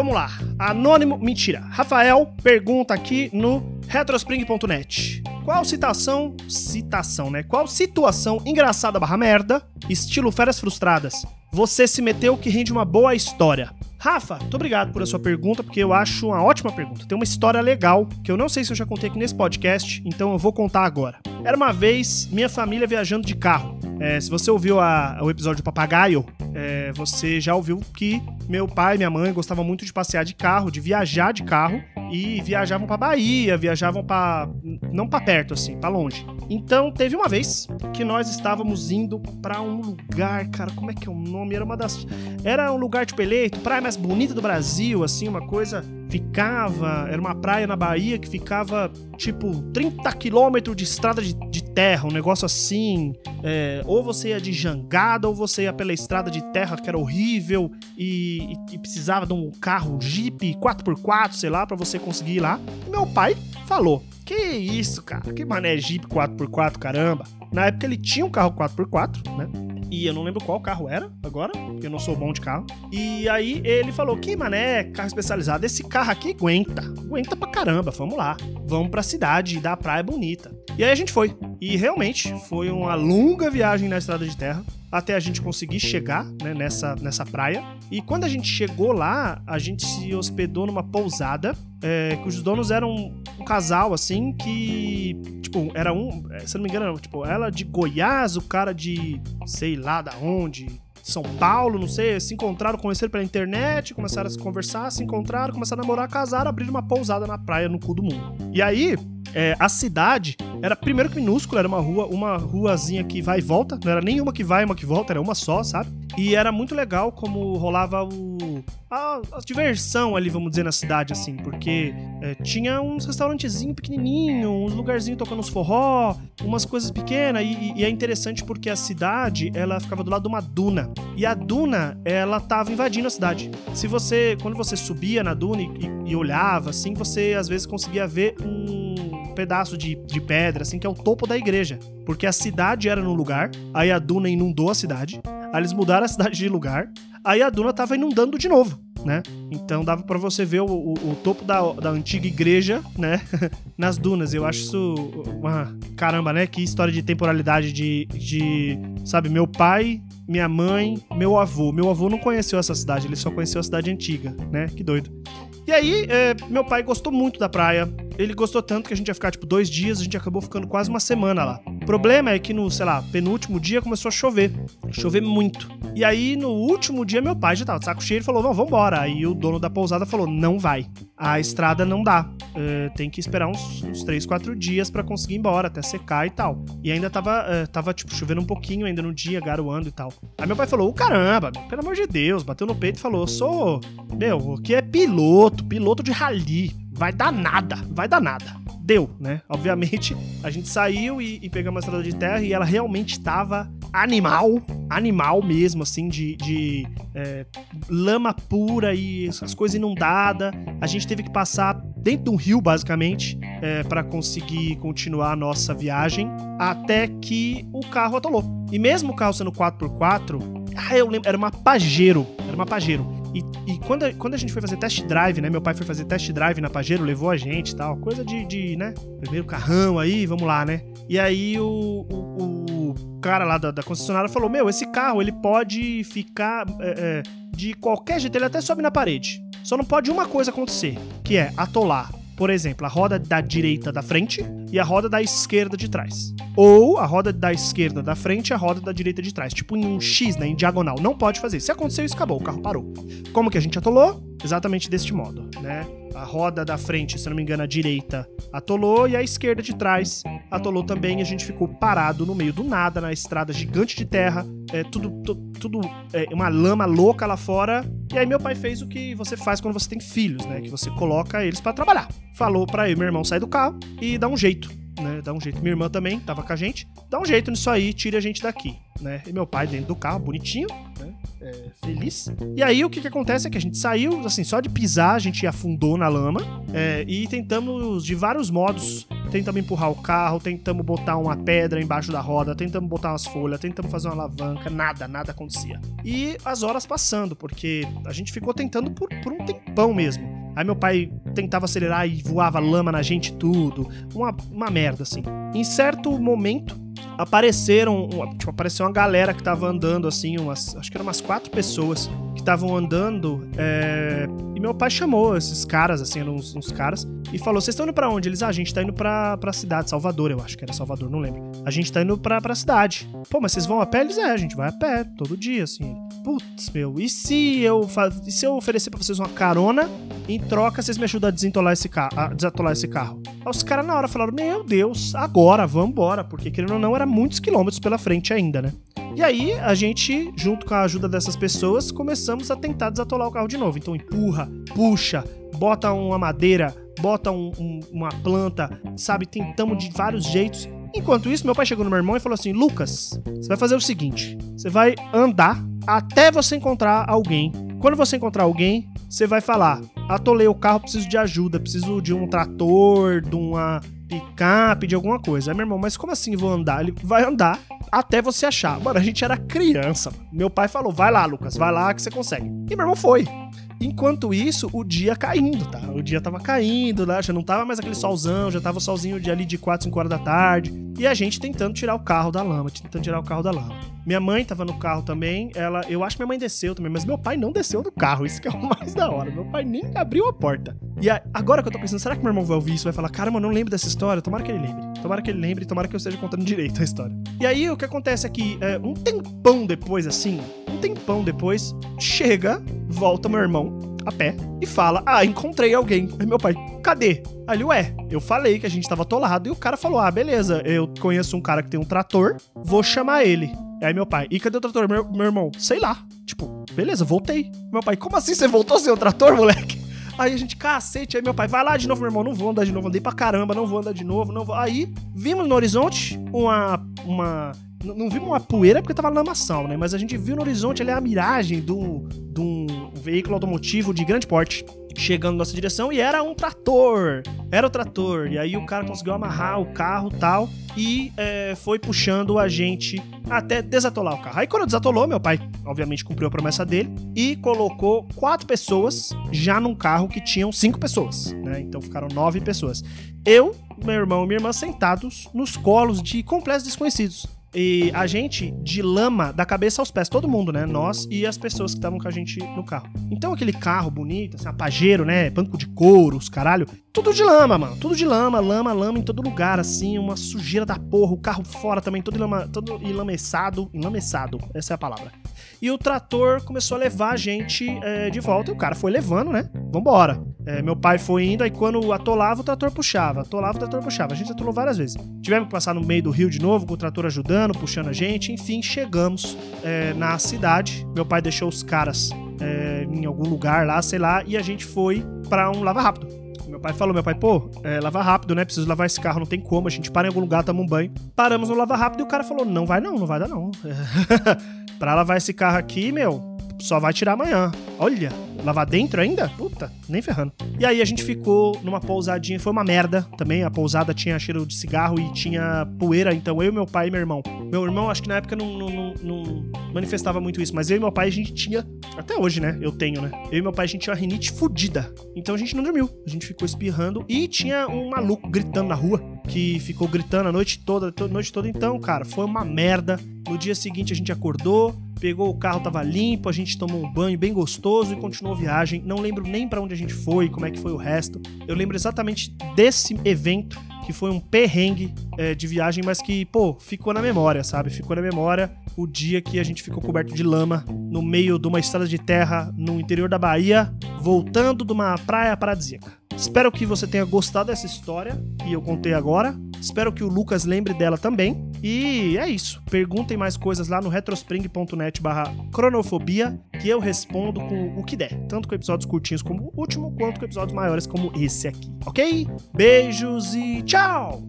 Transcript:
vamos lá. Anônimo, mentira. Rafael pergunta aqui no retrospring.net. Qual citação, citação, né? Qual situação engraçada barra merda, estilo férias frustradas, você se meteu que rende uma boa história? Rafa, muito obrigado por a sua pergunta, porque eu acho uma ótima pergunta. Tem uma história legal que eu não sei se eu já contei aqui nesse podcast, então eu vou contar agora. Era uma vez minha família viajando de carro. É, se você ouviu a, o episódio Papagaio, é, você já ouviu que meu pai e minha mãe gostavam muito de passear de carro, de viajar de carro e viajavam para Bahia, viajavam para não para perto assim, para longe. Então teve uma vez que nós estávamos indo para um lugar, cara, como é que é o nome? Era uma das era um lugar tipo eleito, praia mais bonita do Brasil, assim, uma coisa ficava, era uma praia na Bahia que ficava tipo 30 quilômetros de estrada de, de, terra, um negócio assim. É, ou você ia de jangada, ou você ia pela estrada de terra que era horrível e, e, e precisava de um carro, um Jeep 4x4, sei lá, para você conseguir ir lá. E meu pai falou: Que isso, cara? Que mané Jeep 4x4, caramba. Na época ele tinha um carro 4x4, né? E eu não lembro qual carro era agora, porque eu não sou bom de carro. E aí ele falou: Que mané, carro especializado, esse carro aqui aguenta. Aguenta pra caramba, vamos lá. Vamos pra cidade da praia bonita. E aí a gente foi. E realmente foi uma longa viagem na estrada de terra até a gente conseguir chegar né, nessa, nessa praia. E quando a gente chegou lá, a gente se hospedou numa pousada, é, cujos donos eram um, um casal, assim, que, tipo, era um, é, se não me engano, tipo, ela de Goiás, o cara de sei lá da onde, são Paulo, não sei, se encontraram, conheceram pela internet, começaram a se conversar, se encontraram, começaram a namorar, casaram, abriram uma pousada na praia no cu do mundo. E aí, é, a cidade era primeiro que minúscula, era uma rua, uma ruazinha que vai e volta, não era nenhuma que vai uma que volta, era uma só, sabe? E era muito legal como rolava o a, a diversão ali, vamos dizer, na cidade, assim, porque é, tinha uns restaurantezinhos pequenininho, uns lugarzinhos tocando uns forró, umas coisas pequenas, e, e, é interessante porque a cidade, ela ficava do lado de uma duna, e a duna, ela tava invadindo a cidade. Se você, quando você subia na duna e, e olhava, assim, você às vezes conseguia ver um pedaço de, de pedra, assim, que é o topo da igreja. Porque a cidade era num lugar, aí a duna inundou a cidade, aí eles mudaram a cidade de lugar, aí a duna tava inundando de novo. Né? Então dava para você ver o, o, o, topo da, da antiga igreja, né? Nas dunas. Eu acho isso uma caramba, né? Que história de temporalidade de, de, sabe, meu pai, minha mãe, meu avô. Meu avô não conheceu essa cidade, ele só conheceu a cidade antiga, né? Que doido. E aí, é, meu pai gostou muito da praia. Ele gostou tanto que a gente ia ficar, tipo, dois dias, a gente acabou ficando quase uma semana lá. O problema é que no, sei lá, penúltimo dia começou a chover. Chover muito. E aí, no último dia, meu pai já tava de saco cheio e falou: Não, vambora. Aí o dono da pousada falou: Não vai. A estrada não dá. Uh, tem que esperar uns, uns 3, 4 dias para conseguir ir embora, até secar e tal. E ainda tava, uh, tava, tipo, chovendo um pouquinho ainda no dia, garoando e tal. Aí meu pai falou: Caramba, pelo amor de Deus, bateu no peito e falou: Sou, meu, aqui é piloto, piloto de rally. Vai dar nada, vai dar nada deu, né? Obviamente, a gente saiu e, e pegamos a estrada de terra e ela realmente estava animal, animal mesmo, assim, de, de é, lama pura e as coisas inundadas. A gente teve que passar dentro de um rio, basicamente, é, para conseguir continuar a nossa viagem, até que o carro atolou. E mesmo o carro sendo 4x4, ah, eu lembro, era uma Pajero, era uma Pajero. E, e quando, a, quando a gente foi fazer test drive, né? Meu pai foi fazer test drive na Pajero, levou a gente e tal. Coisa de, de, né? Primeiro carrão aí, vamos lá, né? E aí o, o, o cara lá da, da, concessionária falou: Meu, esse carro ele pode ficar é, é, de qualquer jeito, ele até sobe na parede. Só não pode uma coisa acontecer, que é atolar por exemplo, a roda da direita da frente e a roda da esquerda de trás. Ou a roda da esquerda da frente e a roda da direita de trás. Tipo em um X, né? Em diagonal. Não pode fazer. Se aconteceu isso, acabou. O carro parou. Como que a gente atolou? Exatamente deste modo, né? A roda da frente, se não me engano, a direita atolou e a esquerda de trás atolou também. A gente ficou parado no meio do nada, na estrada gigante de terra, é, tudo, tudo é, uma lama louca lá fora. E aí meu pai fez o que você faz quando você tem filhos, né? Que você coloca eles para trabalhar. Falou para eu e meu irmão sair do carro e dar um jeito, né? Dá um jeito. Minha irmã também tava com a gente. Dá um jeito nisso aí, tire a gente daqui, né? E meu pai dentro do carro, bonitinho, né? É, feliz. E aí o que que acontece é que a gente saiu, assim, só de pisar a gente afundou na lama é, e tentamos de vários modos tentamos empurrar o carro, tentamos botar uma pedra embaixo da roda, tentamos botar umas folhas, tentamos fazer uma alavanca, nada, nada acontecia. E as horas passando, porque a gente ficou tentando por, por um tempão mesmo. Aí meu pai tentava acelerar e voava lama na gente tudo. Uma, uma merda, assim. Em certo momento, apareceram, tipo, apareceu uma galera que tava andando, assim, umas, acho que eram umas quatro pessoas estavam andando, é, e meu pai chamou esses caras, assim, eram uns, uns caras, e falou, vocês estão indo pra onde? Eles, ah, a gente tá indo pra, pra cidade, Salvador, eu acho que era Salvador, não lembro. A gente tá indo pra, pra cidade. Pô, mas vocês vão a pé? Eles, é, a gente vai a pé, todo dia, assim. Putz, meu, e se eu, e se eu oferecer pra vocês uma carona, em troca vocês me ajudam a desatolar esse, carro, a desatolar esse carro? Aí os caras na hora falaram, meu Deus, agora, vambora, porque querendo ou não, era muitos quilômetros pela frente ainda, né? E aí, a gente, junto com a ajuda dessas pessoas, começamos a tentar desatolar o carro de novo. Então, empurra, puxa, bota uma madeira, bota um, um, uma planta, sabe? Tentamos de vários jeitos. Enquanto isso, meu pai chegou no meu irmão e falou assim: Lucas, você vai fazer o seguinte: você vai andar até você encontrar alguém. Quando você encontrar alguém, você vai falar: atolei o carro, preciso de ajuda, preciso de um trator, de uma picape, de alguma coisa. Aí meu irmão, mas como assim vou andar? Ele vai andar até você achar. Mano, a gente era criança. Meu pai falou: vai lá, Lucas, vai lá que você consegue. E meu irmão foi. Enquanto isso, o dia caindo, tá? O dia tava caindo, né? Já não tava mais aquele solzão, já tava o solzinho de ali de 4, 5 horas da tarde. E a gente tentando tirar o carro da lama, tentando tirar o carro da lama. Minha mãe tava no carro também, ela, eu acho que minha mãe desceu também, mas meu pai não desceu do carro, isso que é o mais da hora. Meu pai nem abriu a porta. E agora que eu tô pensando, será que meu irmão vai ouvir isso vai falar, caramba, eu não lembro dessa história? Tomara que ele lembre. Tomara que ele lembre, tomara que eu esteja contando direito a história. E aí o que acontece é que é, um tempão depois, assim, um tempão depois, chega, volta meu irmão a pé e fala: Ah, encontrei alguém. Aí meu pai, cadê? Aí ele, ué, eu falei que a gente tava atolado e o cara falou: Ah, beleza, eu conheço um cara que tem um trator, vou chamar ele. Aí meu pai, e cadê o trator? Meu, meu irmão, sei lá. Tipo, beleza, voltei. Meu pai, como assim você voltou sem o trator, moleque? Aí a gente, cacete, aí meu pai, vai lá de novo, meu irmão, não vou andar de novo, andei pra caramba, não vou andar de novo, não vou. Aí, vimos no horizonte uma. uma não vimos uma poeira porque tava lamação, né? Mas a gente viu no horizonte ali a miragem de um, de um veículo automotivo de grande porte chegando na nossa direção e era um trator. Era o trator. E aí o cara conseguiu amarrar o carro tal e é, foi puxando a gente até desatolar o carro. Aí quando desatolou, meu pai obviamente cumpriu a promessa dele e colocou quatro pessoas já num carro que tinham cinco pessoas, né? Então ficaram nove pessoas. Eu, meu irmão e minha irmã sentados nos colos de completos desconhecidos. E a gente de lama da cabeça aos pés, todo mundo, né? Nós e as pessoas que estavam com a gente no carro. Então aquele carro bonito, assim, apageiro, né? Banco de couro, os caralho. Tudo de lama, mano. Tudo de lama, lama, lama em todo lugar, assim. Uma sujeira da porra. O carro fora também, todo, lama, todo enlameçado. Enlameçado, essa é a palavra. E o trator começou a levar a gente é, de volta. E o cara foi levando, né? Vambora. É, meu pai foi indo, aí quando atolava, o trator puxava. Atolava, o trator puxava. A gente atolou várias vezes. Tivemos que passar no meio do rio de novo, com o trator ajudando, puxando a gente. Enfim, chegamos é, na cidade. Meu pai deixou os caras é, em algum lugar lá, sei lá, e a gente foi para um lava rápido. Meu pai falou, meu pai, pô, é, lava rápido, né? Preciso lavar esse carro, não tem como. A gente para em algum lugar, toma um banho. Paramos no lava rápido e o cara falou, não vai não, não vai dar não. pra lavar esse carro aqui, meu, só vai tirar amanhã. Olha, lavar dentro ainda? Puta, nem ferrando. E aí a gente ficou numa pousadinha, foi uma merda também. A pousada tinha cheiro de cigarro e tinha poeira, então eu, meu pai e meu irmão. Meu irmão, acho que na época não, não, não, manifestava muito isso, mas eu e meu pai a gente tinha, até hoje, né? Eu tenho, né? Eu e meu pai a gente tinha uma rinite fodida. Então a gente não dormiu. A gente ficou espirrando e tinha um maluco gritando na rua que ficou gritando a noite toda, a noite toda. Então, cara, foi uma merda. No dia seguinte a gente acordou, pegou o carro, tava limpo, a gente tomou um banho bem gostoso e continuou a viagem. Não lembro nem para onde a gente foi, como é que foi o resto. Eu lembro exatamente desse evento que foi um perrengue é, de viagem, mas que, pô, ficou na memória, sabe? Ficou na memória o dia que a gente ficou coberto de lama no meio de uma estrada de terra no interior da Bahia, voltando de uma praia paradisíaca. Espero que você tenha gostado dessa história que eu contei agora. Espero que o Lucas lembre dela também. E é isso. Perguntem mais coisas lá no retrospring.net barra cronofobia que eu respondo com o que der. Tanto com episódios curtinhos como o último, quanto com episódios maiores como esse aqui, ok? Beijos e tchau!